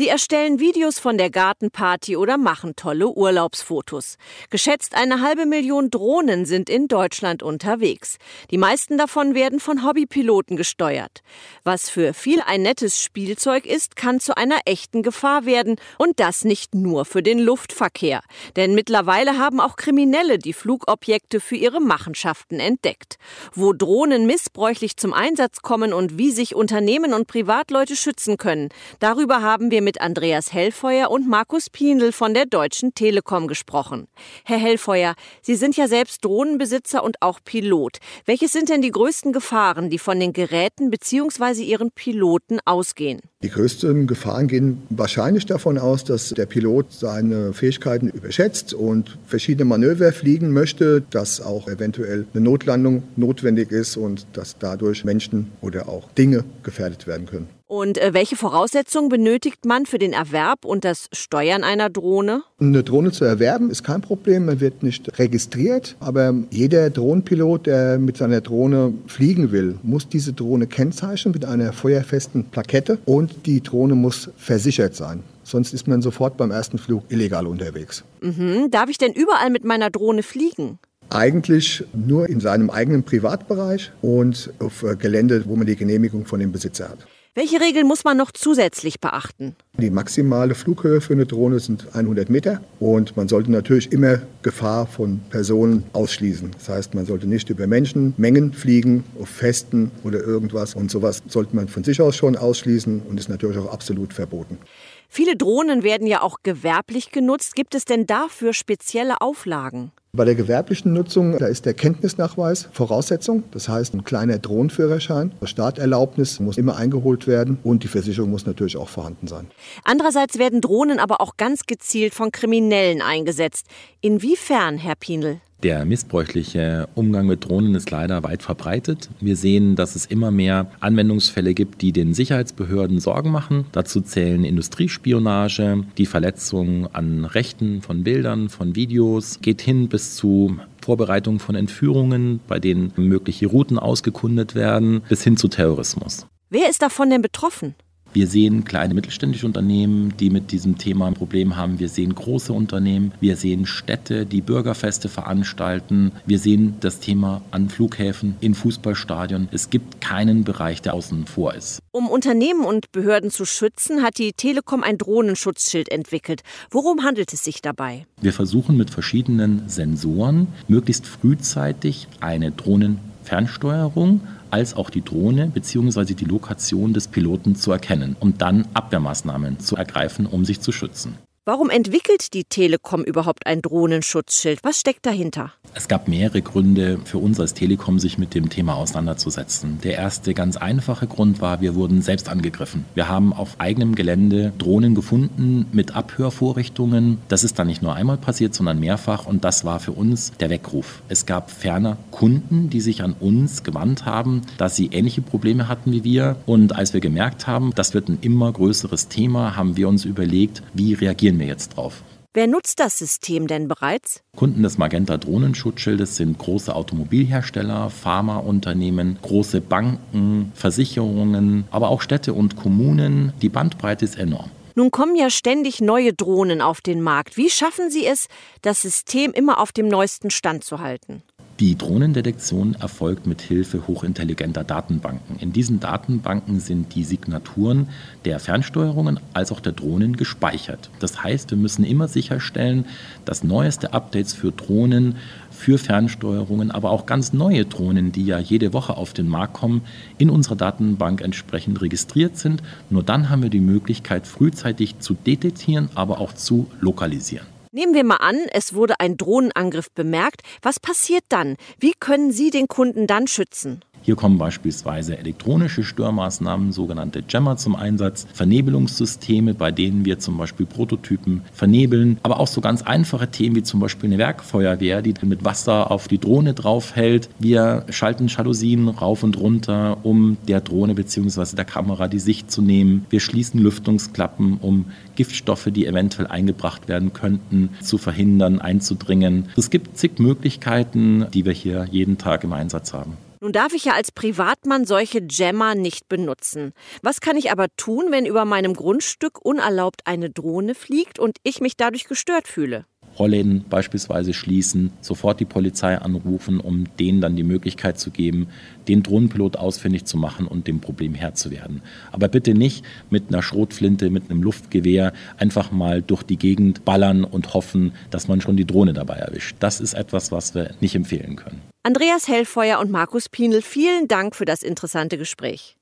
Sie erstellen Videos von der Gartenparty oder machen tolle Urlaubsfotos. Geschätzt eine halbe Million Drohnen sind in Deutschland unterwegs. Die meisten davon werden von Hobbypiloten gesteuert. Was für viel ein nettes Spielzeug ist, kann zu einer echten Gefahr werden. Und das nicht nur für den Luftverkehr. Denn mittlerweile haben auch Kriminelle die Flugobjekte für ihre Machenschaften entdeckt. Wo Drohnen missbräuchlich zum Einsatz kommen und wie sich Unternehmen und Privatleute schützen können, darüber haben wir wir mit Andreas Hellfeuer und Markus Pienl von der Deutschen Telekom gesprochen. Herr Hellfeuer, Sie sind ja selbst Drohnenbesitzer und auch Pilot. Welches sind denn die größten Gefahren, die von den Geräten bzw. ihren Piloten ausgehen? Die größten Gefahren gehen wahrscheinlich davon aus, dass der Pilot seine Fähigkeiten überschätzt und verschiedene Manöver fliegen möchte, dass auch eventuell eine Notlandung notwendig ist und dass dadurch Menschen oder auch Dinge gefährdet werden können. Und äh, welche Voraussetzungen benötigt man für den Erwerb und das Steuern einer Drohne? Eine Drohne zu erwerben ist kein Problem, man wird nicht registriert, aber jeder Drohnenpilot, der mit seiner Drohne fliegen will, muss diese Drohne kennzeichnen mit einer feuerfesten Plakette und die Drohne muss versichert sein. Sonst ist man sofort beim ersten Flug illegal unterwegs. Mhm. Darf ich denn überall mit meiner Drohne fliegen? Eigentlich nur in seinem eigenen Privatbereich und auf äh, Gelände, wo man die Genehmigung von dem Besitzer hat. Welche Regeln muss man noch zusätzlich beachten? Die maximale Flughöhe für eine Drohne sind 100 Meter und man sollte natürlich immer Gefahr von Personen ausschließen. Das heißt, man sollte nicht über Menschenmengen fliegen, auf Festen oder irgendwas und sowas sollte man von sich aus schon ausschließen und ist natürlich auch absolut verboten. Viele Drohnen werden ja auch gewerblich genutzt. Gibt es denn dafür spezielle Auflagen? Bei der gewerblichen Nutzung, da ist der Kenntnisnachweis Voraussetzung. Das heißt, ein kleiner Drohnenführerschein. Starterlaubnis muss immer eingeholt werden und die Versicherung muss natürlich auch vorhanden sein. Andererseits werden Drohnen aber auch ganz gezielt von Kriminellen eingesetzt. Inwiefern, Herr Pienl? Der missbräuchliche Umgang mit Drohnen ist leider weit verbreitet. Wir sehen, dass es immer mehr Anwendungsfälle gibt, die den Sicherheitsbehörden Sorgen machen. Dazu zählen Industriespionage, die Verletzung an Rechten von Bildern, von Videos, geht hin bis zu Vorbereitung von Entführungen, bei denen mögliche Routen ausgekundet werden, bis hin zu Terrorismus. Wer ist davon denn betroffen? Wir sehen kleine mittelständische Unternehmen, die mit diesem Thema ein Problem haben. Wir sehen große Unternehmen. Wir sehen Städte, die Bürgerfeste veranstalten. Wir sehen das Thema an Flughäfen, in Fußballstadien. Es gibt keinen Bereich, der außen vor ist. Um Unternehmen und Behörden zu schützen, hat die Telekom ein Drohnenschutzschild entwickelt. Worum handelt es sich dabei? Wir versuchen mit verschiedenen Sensoren möglichst frühzeitig eine Drohnenfernsteuerung als auch die Drohne bzw. die Lokation des Piloten zu erkennen, um dann Abwehrmaßnahmen zu ergreifen, um sich zu schützen. Warum entwickelt die Telekom überhaupt ein Drohnenschutzschild? Was steckt dahinter? Es gab mehrere Gründe für uns als Telekom, sich mit dem Thema auseinanderzusetzen. Der erste ganz einfache Grund war, wir wurden selbst angegriffen. Wir haben auf eigenem Gelände Drohnen gefunden mit Abhörvorrichtungen. Das ist dann nicht nur einmal passiert, sondern mehrfach und das war für uns der Weckruf. Es gab ferner Kunden, die sich an uns gewandt haben, dass sie ähnliche Probleme hatten wie wir und als wir gemerkt haben, das wird ein immer größeres Thema, haben wir uns überlegt, wie reagieren reagieren wir jetzt drauf. Wer nutzt das System denn bereits? Kunden des Magenta Drohnenschutzschildes sind große Automobilhersteller, Pharmaunternehmen, große Banken, Versicherungen, aber auch Städte und Kommunen. Die Bandbreite ist enorm. Nun kommen ja ständig neue Drohnen auf den Markt. Wie schaffen Sie es, das System immer auf dem neuesten Stand zu halten? Die Drohnendetektion erfolgt mit Hilfe hochintelligenter Datenbanken. In diesen Datenbanken sind die Signaturen der Fernsteuerungen als auch der Drohnen gespeichert. Das heißt, wir müssen immer sicherstellen, dass neueste Updates für Drohnen, für Fernsteuerungen, aber auch ganz neue Drohnen, die ja jede Woche auf den Markt kommen, in unserer Datenbank entsprechend registriert sind. Nur dann haben wir die Möglichkeit, frühzeitig zu detektieren, aber auch zu lokalisieren. Nehmen wir mal an, es wurde ein Drohnenangriff bemerkt. Was passiert dann? Wie können Sie den Kunden dann schützen? Hier kommen beispielsweise elektronische Störmaßnahmen, sogenannte Jammer zum Einsatz, Vernebelungssysteme, bei denen wir zum Beispiel Prototypen vernebeln, aber auch so ganz einfache Themen wie zum Beispiel eine Werkfeuerwehr, die mit Wasser auf die Drohne draufhält. Wir schalten Jalousien rauf und runter, um der Drohne bzw. der Kamera die Sicht zu nehmen. Wir schließen Lüftungsklappen, um Giftstoffe, die eventuell eingebracht werden könnten, zu verhindern, einzudringen. Es gibt zig Möglichkeiten, die wir hier jeden Tag im Einsatz haben. Nun darf ich ja als Privatmann solche Jammer nicht benutzen. Was kann ich aber tun, wenn über meinem Grundstück unerlaubt eine Drohne fliegt und ich mich dadurch gestört fühle? Rollläden beispielsweise schließen, sofort die Polizei anrufen, um denen dann die Möglichkeit zu geben, den Drohnenpilot ausfindig zu machen und dem Problem Herr zu werden. Aber bitte nicht mit einer Schrotflinte, mit einem Luftgewehr einfach mal durch die Gegend ballern und hoffen, dass man schon die Drohne dabei erwischt. Das ist etwas, was wir nicht empfehlen können. Andreas Hellfeuer und Markus Pienel, vielen Dank für das interessante Gespräch.